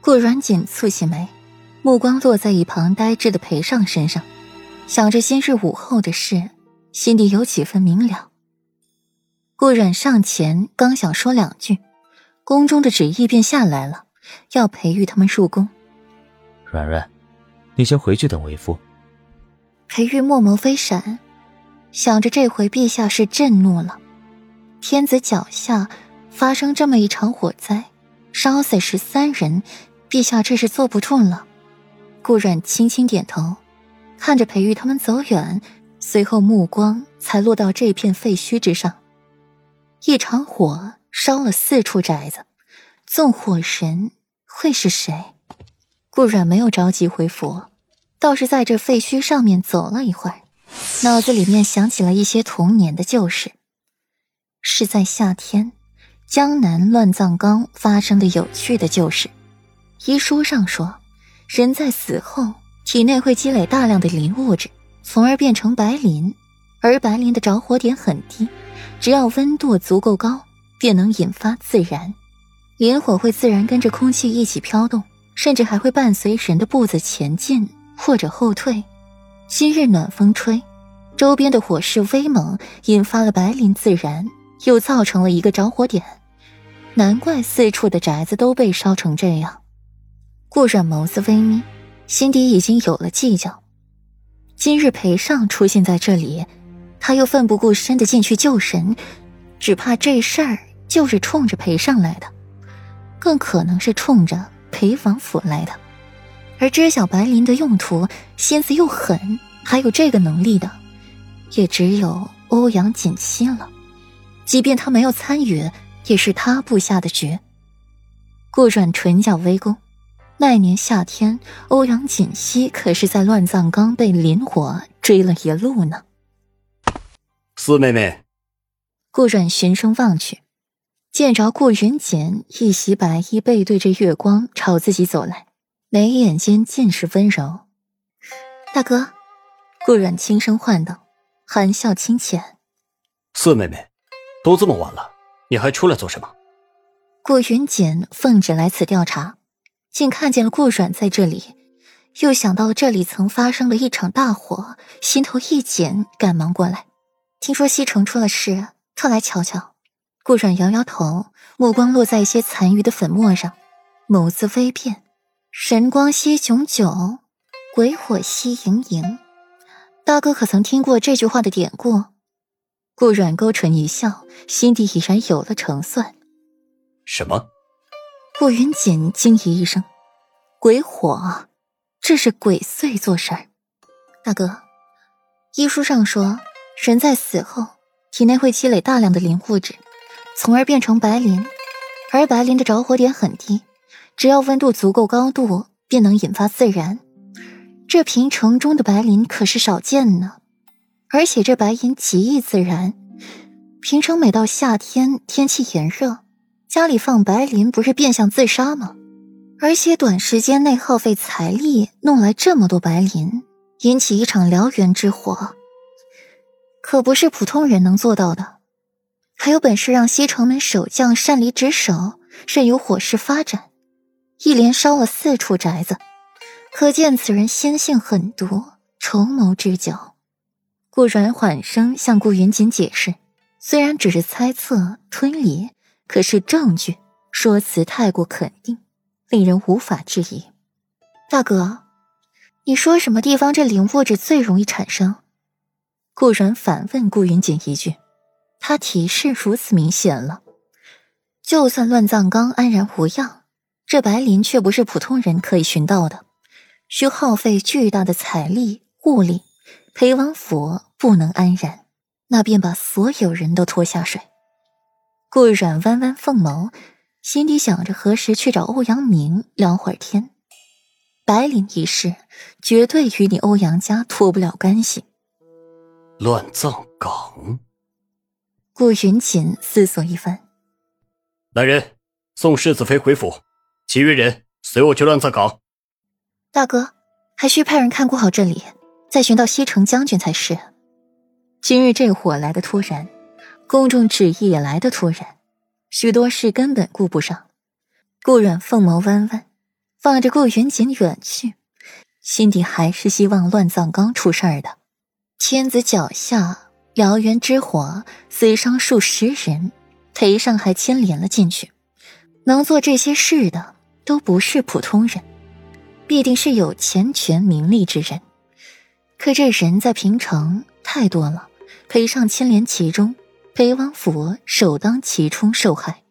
顾软锦蹙起眉，目光落在一旁呆滞的裴尚身上，想着今日午后的事，心底有几分明了。顾软上前，刚想说两句，宫中的旨意便下来了，要裴玉他们入宫。软软，你先回去等为夫。裴玉墨眸微闪，想着这回陛下是震怒了，天子脚下发生这么一场火灾，烧死十三人，陛下这是坐不住了。顾软轻轻点头，看着裴玉他们走远，随后目光才落到这片废墟之上。一场火烧了四处宅子，纵火神会是谁？顾软没有着急回府。倒是在这废墟上面走了一会儿，脑子里面想起了一些童年的旧事。是在夏天，江南乱葬岗发生的有趣的旧事。医书上说，人在死后体内会积累大量的磷物质，从而变成白磷，而白磷的着火点很低，只要温度足够高，便能引发自燃。磷火会自然跟着空气一起飘动，甚至还会伴随人的步子前进。或者后退，今日暖风吹，周边的火势威猛，引发了白磷自燃，又造成了一个着火点，难怪四处的宅子都被烧成这样。顾阮眸子微眯，心底已经有了计较。今日裴尚出现在这里，他又奋不顾身的进去救人，只怕这事儿就是冲着裴尚来的，更可能是冲着裴王府来的。而知晓白灵的用途、心思又狠，还有这个能力的，也只有欧阳锦溪了。即便他没有参与，也是他布下的局。顾阮唇角微勾，那年夏天，欧阳锦溪可是在乱葬岗被林火追了一路呢。四妹妹，顾阮循声望去，见着顾云锦一袭白衣，背对着月光朝自己走来。眉眼间尽是温柔，大哥，顾阮轻声唤道，含笑清浅。四妹妹，都这么晚了，你还出来做什么？顾云锦奉旨来此调查，竟看见了顾阮在这里，又想到了这里曾发生了一场大火，心头一紧，赶忙过来。听说西城出了事，特来瞧瞧。顾阮摇摇头，目光落在一些残余的粉末上，眸子微变。神光兮炯炯，鬼火兮盈盈。大哥可曾听过这句话的典故？顾阮勾唇一笑，心底已然有了成算。什么？顾云锦惊疑一声：“鬼火，这是鬼祟做事儿。”大哥，医书上说，人在死后体内会积累大量的磷物质，从而变成白磷，而白磷的着火点很低。只要温度足够高度，便能引发自燃。这平城中的白磷可是少见呢，而且这白银极易自燃。平城每到夏天天气炎热，家里放白磷不是变相自杀吗？而且短时间内耗费财力弄来这么多白磷，引起一场燎原之火，可不是普通人能做到的。还有本事让西城门守将擅离职守，任由火势发展。一连烧了四处宅子，可见此人心性狠毒，筹谋之久。顾然缓声向顾云锦解释，虽然只是猜测推理，可是证据说辞太过肯定，令人无法质疑。大哥，你说什么地方这灵物质最容易产生？顾然反问顾云锦一句，他提示如此明显了，就算乱葬岗安然无恙。这白磷却不是普通人可以寻到的，需耗费巨大的财力物力，裴王府不能安然，那便把所有人都拖下水。顾阮弯弯凤眸，心底想着何时去找欧阳明聊会儿天。白领一事，绝对与你欧阳家脱不了干系。乱葬岗。顾云锦思索一番，来人，送世子妃回府。其余人随我去乱葬岗。大哥，还需派人看顾好这里，再寻到西城将军才是。今日这火来的突然，宫中旨意也来的突然，许多事根本顾不上。顾阮凤眸弯弯，望着顾云锦远去，心底还是希望乱葬岗出事儿的。天子脚下燎原之火，死伤数十人，裴尚还牵连了进去。能做这些事的都不是普通人，必定是有钱权名利之人。可这人在平城太多了，裴上牵连其中，裴王府首当其冲受害。